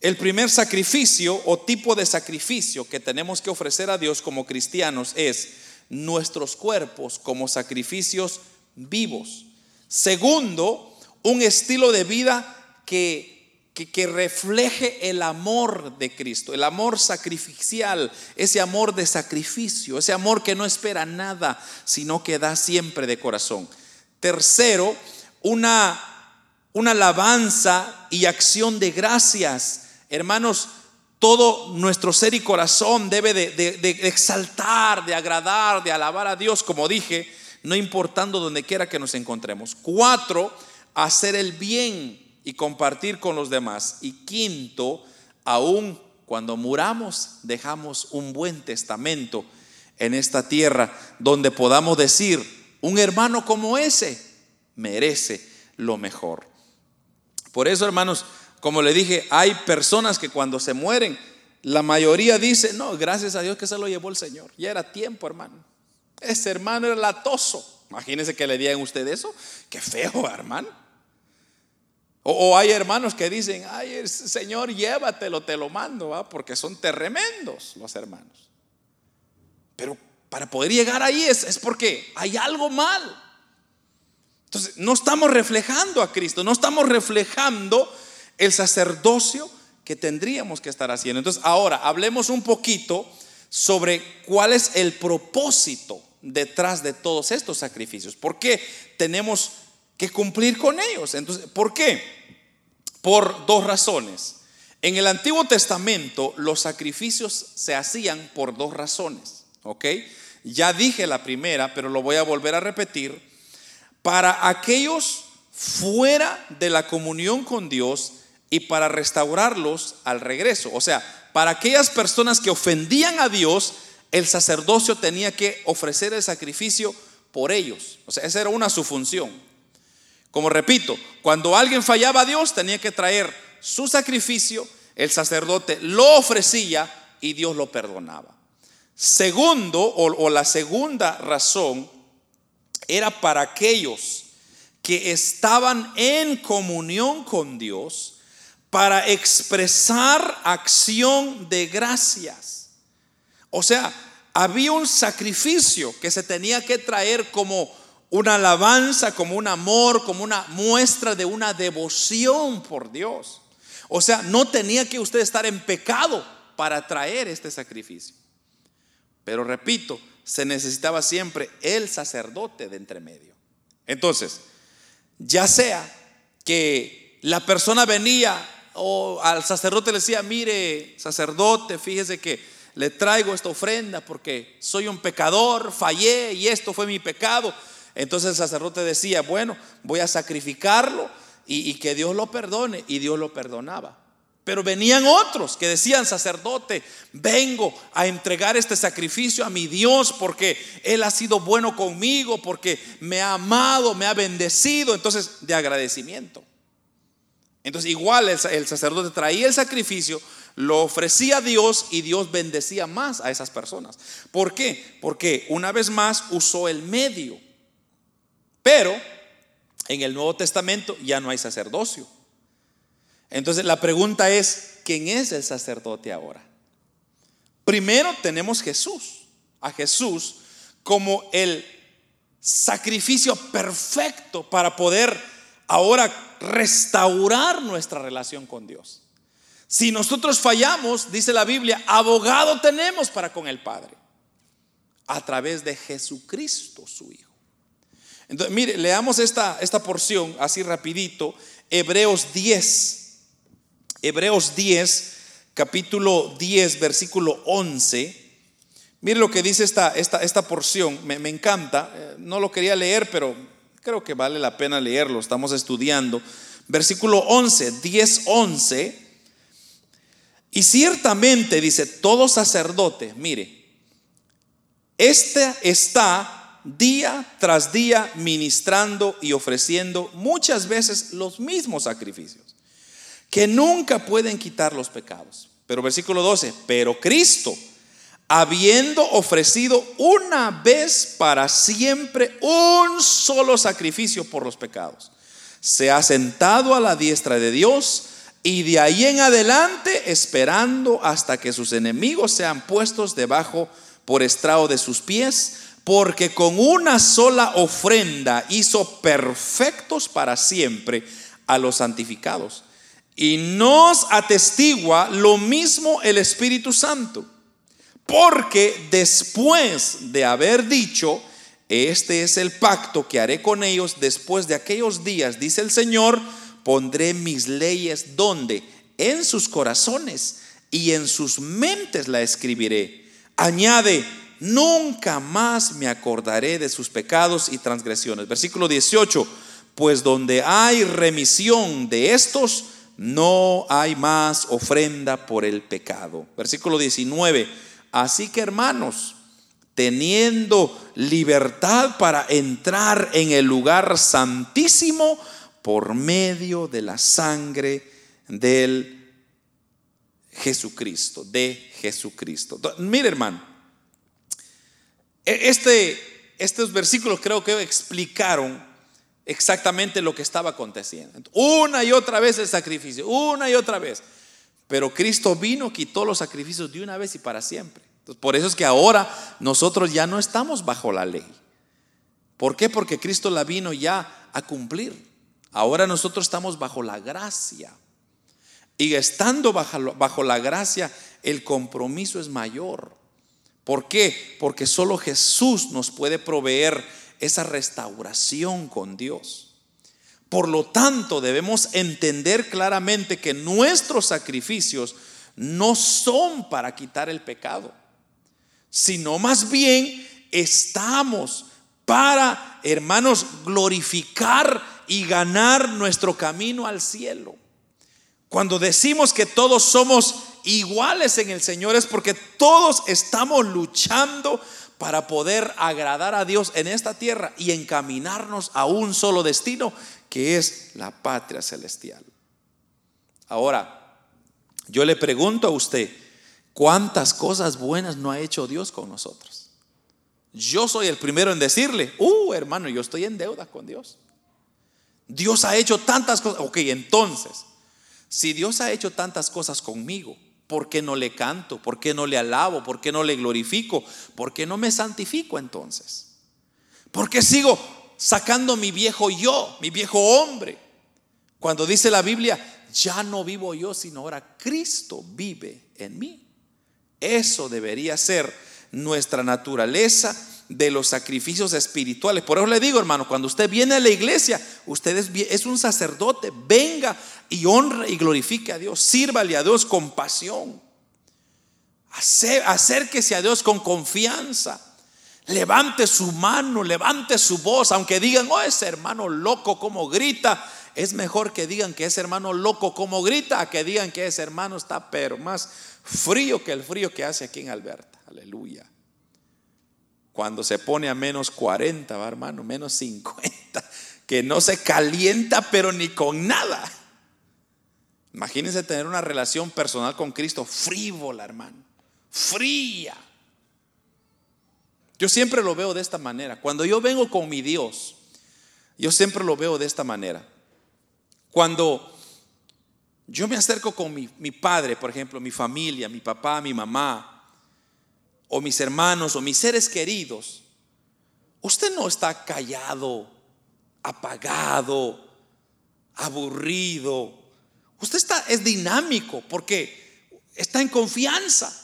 el primer sacrificio o tipo de sacrificio que tenemos que ofrecer a Dios como cristianos es nuestros cuerpos como sacrificios vivos. Segundo, un estilo de vida que que, refleje el amor de Cristo, el amor sacrificial, ese amor de sacrificio, ese amor que no espera nada, sino que da siempre de corazón. Tercero, una, una alabanza y acción de gracias. Hermanos, todo nuestro ser y corazón debe de, exaltar, de agradar, de alabar a Dios, como dije, no importando donde quiera que nos encontremos. Cuatro, hacer el bien y compartir con los demás. Y quinto, aún cuando muramos, dejamos un buen testamento en esta tierra donde podamos decir, un hermano como ese merece lo mejor. Por eso, hermanos, como le dije, hay personas que cuando se mueren, la mayoría dice, no, gracias a Dios que se lo llevó el Señor. Ya era tiempo, hermano. Ese hermano era latoso. Imagínense que le digan usted eso. Qué feo, hermano. O, hay hermanos que dicen, ay, Señor, llévatelo, te lo mando, porque son tremendos los hermanos. Pero para poder llegar ahí es, es porque hay algo mal. Entonces, no estamos reflejando a Cristo, no estamos reflejando el sacerdocio que tendríamos que estar haciendo. Entonces, ahora hablemos un poquito sobre cuál es el propósito detrás de todos estos sacrificios. ¿Por qué tenemos que cumplir con ellos. Entonces, ¿por qué? Por dos razones. En el Antiguo Testamento los sacrificios se hacían por dos razones, ¿ok? Ya dije la primera, pero lo voy a volver a repetir. Para aquellos fuera de la comunión con Dios y para restaurarlos al regreso. O sea, para aquellas personas que ofendían a Dios, el sacerdocio tenía que ofrecer el sacrificio por ellos. O sea, esa era una su función. Como repito, cuando alguien fallaba a Dios tenía que traer su sacrificio, el sacerdote lo ofrecía y Dios lo perdonaba. Segundo, o, la segunda razón, era para aquellos que estaban en comunión con Dios para expresar acción de gracias. O sea, había un sacrificio que se tenía que traer como una alabanza, como un amor, como una muestra de una devoción por Dios. O sea, no tenía que usted estar en pecado para traer este sacrificio. Pero repito, se necesitaba siempre el sacerdote de entre medio. Entonces, ya sea que la persona venía o al sacerdote le decía, mire, sacerdote, fíjese que le traigo esta ofrenda porque soy un pecador, fallé y esto fue mi pecado. Entonces el sacerdote decía, bueno, voy a sacrificarlo y, que Dios lo perdone. Y Dios lo perdonaba. Pero venían otros que decían, sacerdote, vengo a entregar este sacrificio a mi Dios porque Él ha sido bueno conmigo, porque me ha amado, me ha bendecido. Entonces, de agradecimiento. Entonces, igual el, sacerdote traía el sacrificio, lo ofrecía a Dios y Dios bendecía más a esas personas. ¿Por qué? Porque una vez más usó el medio. Pero en el Nuevo Testamento ya no hay sacerdocio. Entonces la pregunta es, ¿quién es el sacerdote ahora? Primero tenemos Jesús, a Jesús como el sacrificio perfecto para poder ahora restaurar nuestra relación con Dios. Si nosotros fallamos, dice la Biblia, abogado tenemos para con el Padre, a través de Jesucristo, su Hijo. Entonces, mire, leamos esta, esta porción así rapidito, Hebreos 10. Hebreos 10, capítulo 10, versículo 11. Mire lo que dice esta, esta, esta porción, me, me encanta, eh, no lo quería leer, pero Creo que vale la pena leerlo, estamos estudiando. Versículo 11, 10, 11. Y ciertamente dice, todo sacerdote, mire, este está día tras día ministrando y ofreciendo muchas veces los mismos sacrificios, que nunca pueden quitar los pecados. Pero versículo 12, pero Cristo habiendo ofrecido una vez para siempre un solo sacrificio por los pecados. Se ha sentado a la diestra de Dios y de ahí en adelante esperando hasta que sus enemigos sean puestos debajo por estrado de sus pies, porque con una sola ofrenda hizo perfectos para siempre a los santificados. Y nos atestigua lo mismo el Espíritu Santo porque después de haber dicho, este es el pacto que haré con ellos después de aquellos días, dice el Señor, pondré mis leyes donde? En sus corazones y en sus mentes la escribiré. Añade, nunca más me acordaré de sus pecados y transgresiones. Versículo 18, pues donde hay remisión de estos, no hay más ofrenda por el pecado. Versículo 19 Así que hermanos, teniendo libertad para entrar en el lugar santísimo por medio de la sangre del Jesucristo, de Jesucristo. Mire hermano, este, estos versículos creo que explicaron exactamente lo que estaba aconteciendo. Una y otra vez el sacrificio, una y otra vez. Pero Cristo vino, quitó los sacrificios de una vez y para siempre. por eso es que ahora nosotros ya no estamos bajo la ley. ¿Por qué? Porque Cristo la vino ya a cumplir. Ahora nosotros estamos bajo la gracia. Y estando bajo, bajo la gracia, el compromiso es mayor. ¿Por qué? Porque solo Jesús nos puede proveer esa restauración con Dios. Por lo tanto, debemos entender claramente que nuestros sacrificios no son para quitar el pecado, sino más bien estamos para, hermanos, glorificar y ganar nuestro camino al cielo. Cuando decimos que todos somos iguales en el Señor es porque todos estamos luchando para poder agradar a Dios en esta tierra y encaminarnos a un solo destino que es la patria celestial. Ahora, yo le pregunto a usted, ¿cuántas cosas buenas no ha hecho Dios con nosotros? Yo soy el primero en decirle, uh, hermano, yo estoy en deuda con Dios. Dios ha hecho tantas cosas. Ok, entonces, si Dios ha hecho tantas cosas conmigo, ¿por qué no le canto? ¿Por qué no le alabo? ¿Por qué no le glorifico? ¿Por qué no me santifico entonces? ¿Por qué sigo sacando mi viejo yo, mi viejo hombre? Cuando dice la Biblia, ya no vivo yo, sino ahora Cristo vive en mí. Eso debería ser nuestra naturaleza de los sacrificios espirituales. Por eso le digo, hermano, cuando usted viene a la iglesia, usted es, un sacerdote, venga y honra y glorifique a Dios, sírvale a Dios con pasión. Acérquese a Dios con confianza. Levante su mano, levante su voz, aunque digan, oh, ese hermano loco como grita. Es mejor que digan que ese hermano loco como grita, a que digan que ese hermano está pero más frío que el frío que hace aquí en Alberta. Aleluya. Cuando se pone a menos 40, va hermano, menos 50, que no se calienta pero ni con nada. Imagínense tener una relación personal con Cristo frívola, hermano, fría. Yo siempre lo veo de esta manera. Cuando yo vengo con mi Dios, yo siempre lo veo de esta manera. Cuando yo me acerco con mi, mi padre, por ejemplo, mi familia, mi papá, mi mamá, o mis hermanos o mis seres queridos, usted no está callado, apagado, aburrido. Usted está es dinámico porque está en confianza.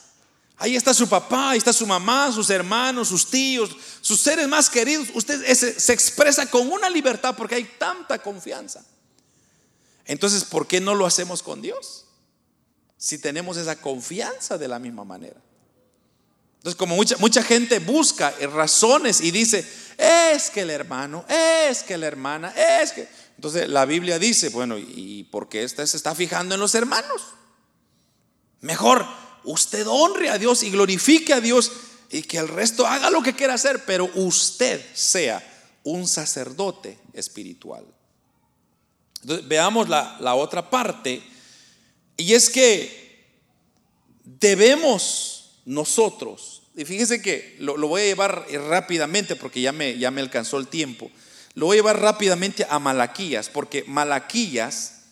Ahí está su papá, ahí está su mamá, sus hermanos, sus tíos, sus seres más queridos. Usted se expresa con una libertad porque hay tanta confianza. Entonces, ¿por qué no lo hacemos con Dios? Si tenemos esa confianza de la misma manera. Entonces, como mucha, mucha gente busca razones y dice, es que el hermano, es que la hermana, es que... Entonces la Biblia dice, bueno, ¿y por qué usted se está fijando en los hermanos? Mejor usted honre a Dios y glorifique a Dios y que el resto haga lo que quiera hacer, pero usted sea un sacerdote espiritual. Entonces, veamos la, la otra parte, y es que debemos nosotros, y fíjese que lo, voy a llevar rápidamente porque ya me, ya me alcanzó el tiempo, lo voy a llevar rápidamente a Malaquías, porque Malaquías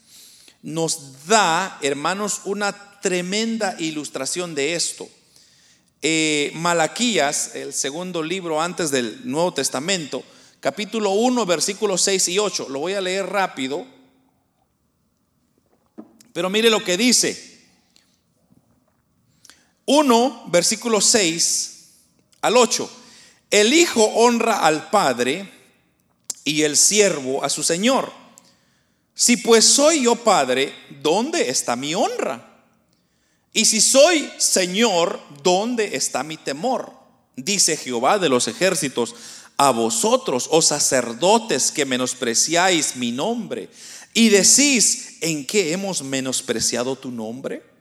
nos da, hermanos, una tremenda ilustración de esto. Eh, Malaquías, el segundo libro antes del Nuevo Testamento, capítulo 1, versículos 6 y 8. Lo voy a leer rápido. Pero mire lo que dice. 1, versículo 6 al 8. El Hijo honra al Padre y el siervo a su Señor. Si pues soy yo Padre, ¿dónde está mi honra? Y si soy Señor, ¿dónde está mi temor? Dice Jehová de los ejércitos, a vosotros, oh sacerdotes, que menospreciáis mi nombre, y decís, ¿en qué hemos menospreciado tu nombre?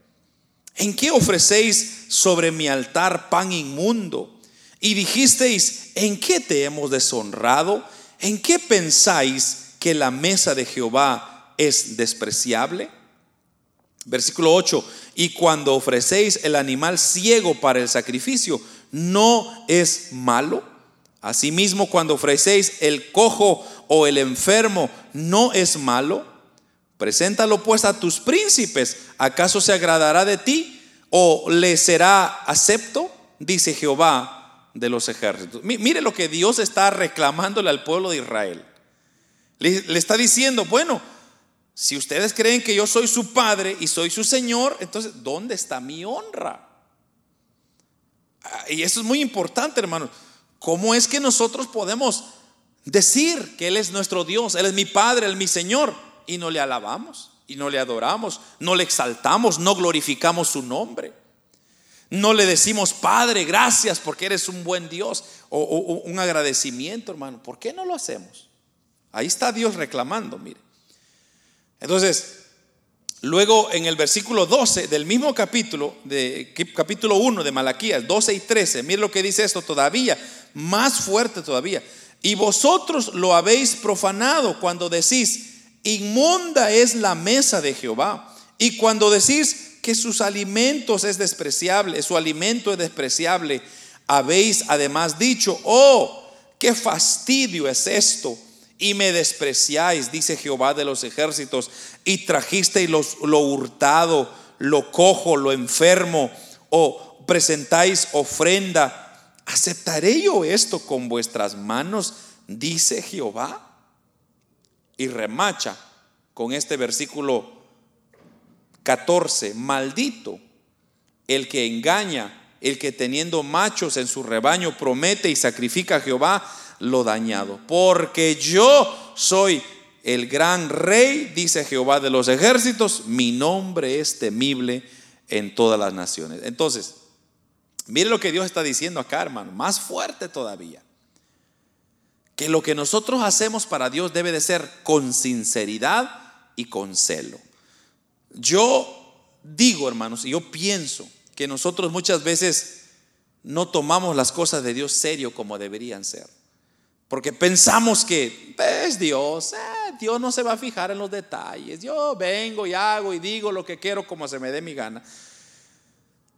¿En qué ofrecéis sobre mi altar pan inmundo? Y dijisteis, ¿en qué te hemos deshonrado? ¿En qué pensáis que la mesa de Jehová es despreciable? Versículo 8, y cuando ofrecéis el animal ciego para el sacrificio, ¿no es malo? Asimismo, cuando ofrecéis el cojo o el enfermo, ¿no es malo? Preséntalo pues a tus príncipes. ¿Acaso se agradará de ti o le será acepto? Dice Jehová de los ejércitos. Mire lo que Dios está reclamándole al pueblo de Israel. Le, está diciendo, bueno, si ustedes creen que yo soy su padre y soy su Señor, entonces, ¿dónde está mi honra? Ah, y eso es muy importante, hermanos. ¿Cómo es que nosotros podemos decir que Él es nuestro Dios, Él es mi Padre, Él es mi Señor? Y no le alabamos, y no le adoramos, no le exaltamos, no glorificamos su nombre. No le decimos, Padre, gracias porque eres un buen Dios, o, un agradecimiento, hermano. ¿Por qué no lo hacemos? Ahí está Dios reclamando, mire. Entonces, luego en el versículo 12 del mismo capítulo, de, capítulo 1 de Malaquías, 12 y 13, mire lo que dice esto todavía, más fuerte todavía. Y vosotros lo habéis profanado cuando decís, inmunda es la mesa de Jehová. Y cuando decís que sus alimentos es despreciable, su alimento es despreciable, habéis además dicho, oh, qué fastidio es esto. Y me despreciáis, dice Jehová de los ejércitos, y trajisteis lo hurtado, lo cojo, lo enfermo, o presentáis ofrenda. ¿Aceptaré yo esto con vuestras manos? Dice Jehová. Y remacha con este versículo 14, maldito el que engaña, el que teniendo machos en su rebaño promete y sacrifica a Jehová lo dañado. Porque yo soy el gran rey, dice Jehová de los ejércitos, mi nombre es temible en todas las naciones. Entonces, mire lo que Dios está diciendo acá, hermano, más fuerte todavía. Que lo que nosotros hacemos para Dios debe de ser con sinceridad y con celo. Yo digo, hermanos, y yo pienso que nosotros muchas veces no tomamos las cosas de Dios serio como deberían ser. Porque pensamos que es Dios, eh, Dios no se va a fijar en los detalles. Yo vengo y hago y digo lo que quiero como se me dé mi gana.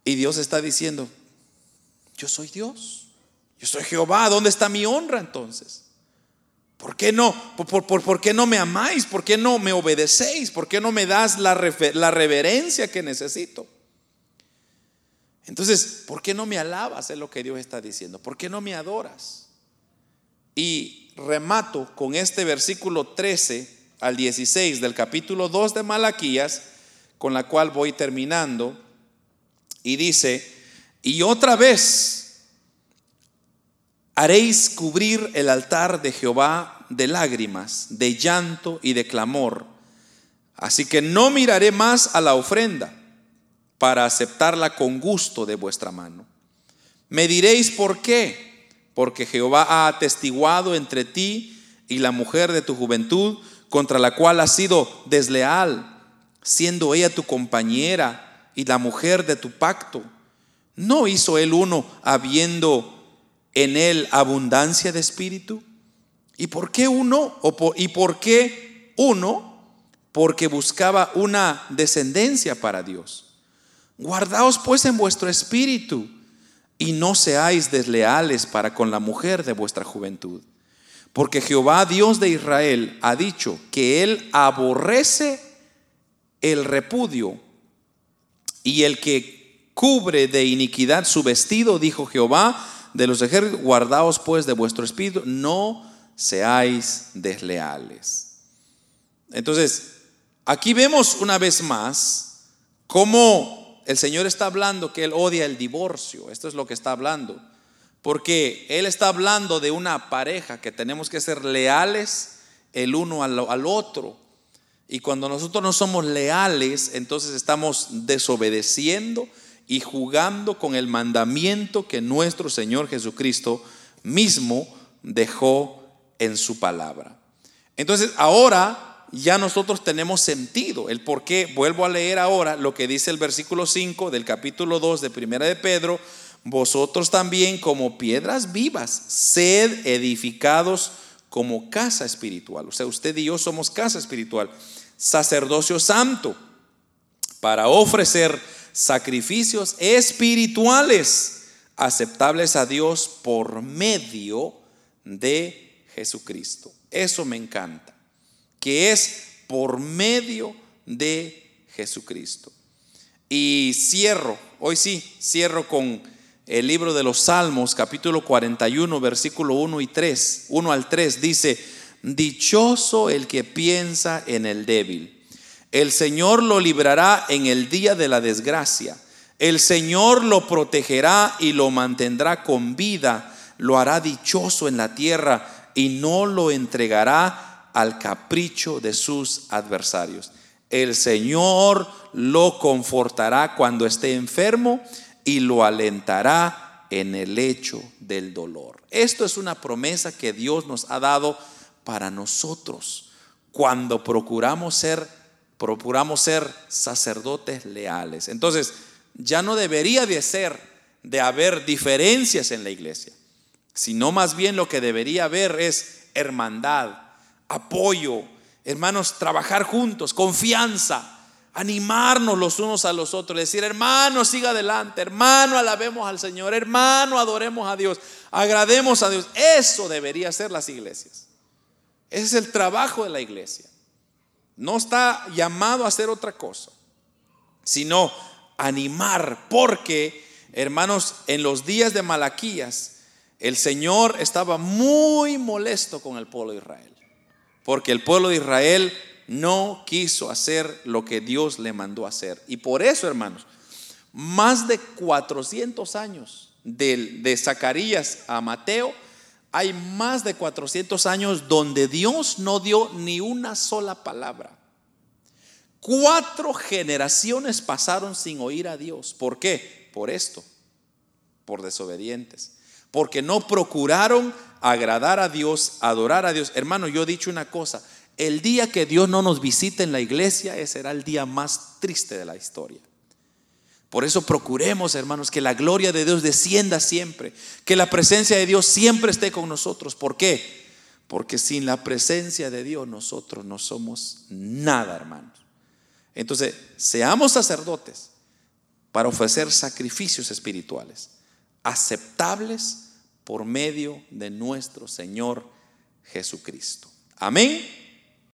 Y Dios está diciendo, yo soy Dios, yo soy Jehová, ¿dónde está mi honra entonces? ¿Por qué no? ¿Por, por, qué no me amáis? ¿Por qué no me obedecéis? ¿Por qué no me das la, la reverencia que necesito? Entonces, ¿por qué no me alabas? Es lo que Dios está diciendo. ¿Por qué no me adoras? Y remato con este versículo 13 al 16 del capítulo 2 de Malaquías, con la cual voy terminando. Y dice, y otra vez haréis cubrir el altar de Jehová de lágrimas, de llanto y de clamor. Así que no miraré más a la ofrenda para aceptarla con gusto de vuestra mano. Me diréis por qué, porque Jehová ha atestiguado entre ti y la mujer de tu juventud, contra la cual has sido desleal, siendo ella tu compañera y la mujer de tu pacto. ¿No hizo él uno habiendo en él abundancia de espíritu? ¿Y por qué uno? ¿Y por qué uno? Porque buscaba una descendencia para Dios. Guardaos pues en vuestro espíritu y no seáis desleales para con la mujer de vuestra juventud. Porque Jehová, Dios de Israel, ha dicho que Él aborrece el repudio y el que cubre de iniquidad su vestido, dijo Jehová, de los ejércitos, guardaos pues de vuestro espíritu, no seáis desleales. Entonces, aquí vemos una vez más cómo el Señor está hablando que Él odia el divorcio. Esto es lo que está hablando. Porque Él está hablando de una pareja que tenemos que ser leales el uno al, al otro. Y cuando nosotros no somos leales, entonces estamos desobedeciendo y jugando con el mandamiento que nuestro Señor Jesucristo mismo dejó en su palabra. Entonces ahora ya nosotros tenemos sentido el por qué. Vuelvo a leer ahora lo que dice el versículo 5 del capítulo 2 de Primera de Pedro. Vosotros también como piedras vivas, sed edificados como casa espiritual. O sea, usted y yo somos casa espiritual, sacerdocio santo, para ofrecer sacrificios espirituales aceptables a Dios por medio de Jesucristo. Eso me encanta, que es por medio de Jesucristo. Y cierro, hoy sí, cierro con el libro de los Salmos, capítulo 41, versículo 1 y 3, 1 al 3, dice, dichoso el que piensa en el débil el Señor lo librará en el día de la desgracia. El Señor lo protegerá y lo mantendrá con vida. Lo hará dichoso en la tierra y no lo entregará al capricho de sus adversarios. El Señor lo confortará cuando esté enfermo y lo alentará en el lecho del dolor. Esto es una promesa que Dios nos ha dado para nosotros cuando procuramos ser procuramos ser sacerdotes leales. Entonces, ya no debería de ser de haber diferencias en la iglesia, sino más bien lo que debería haber es hermandad, apoyo, hermanos, trabajar juntos, confianza, animarnos los unos a los otros, decir, hermano, siga adelante, hermano, alabemos al Señor, hermano, adoremos a Dios, agrademos a Dios. Eso debería ser las iglesias. Ese es el trabajo de la iglesia. No está llamado a hacer otra cosa, sino animar, porque, hermanos, en los días de Malaquías, el Señor estaba muy molesto con el pueblo de Israel, porque el pueblo de Israel no quiso hacer lo que Dios le mandó hacer. Y por eso, hermanos, más de 400 años de, de Zacarías a Mateo, hay más de 400 años donde Dios no dio ni una sola palabra. Cuatro generaciones pasaron sin oír a Dios. ¿Por qué? Por esto, por desobedientes. Porque no procuraron agradar a Dios, adorar a Dios. Hermano, yo he dicho una cosa, el día que Dios no nos visite en la iglesia, ese será el día más triste de la historia. Por eso procuremos, hermanos, que la gloria de Dios descienda siempre, que la presencia de Dios siempre esté con nosotros. ¿Por qué? Porque sin la presencia de Dios nosotros no somos nada, hermanos. Entonces, seamos sacerdotes para ofrecer sacrificios espirituales, aceptables por medio de nuestro Señor Jesucristo. Amén.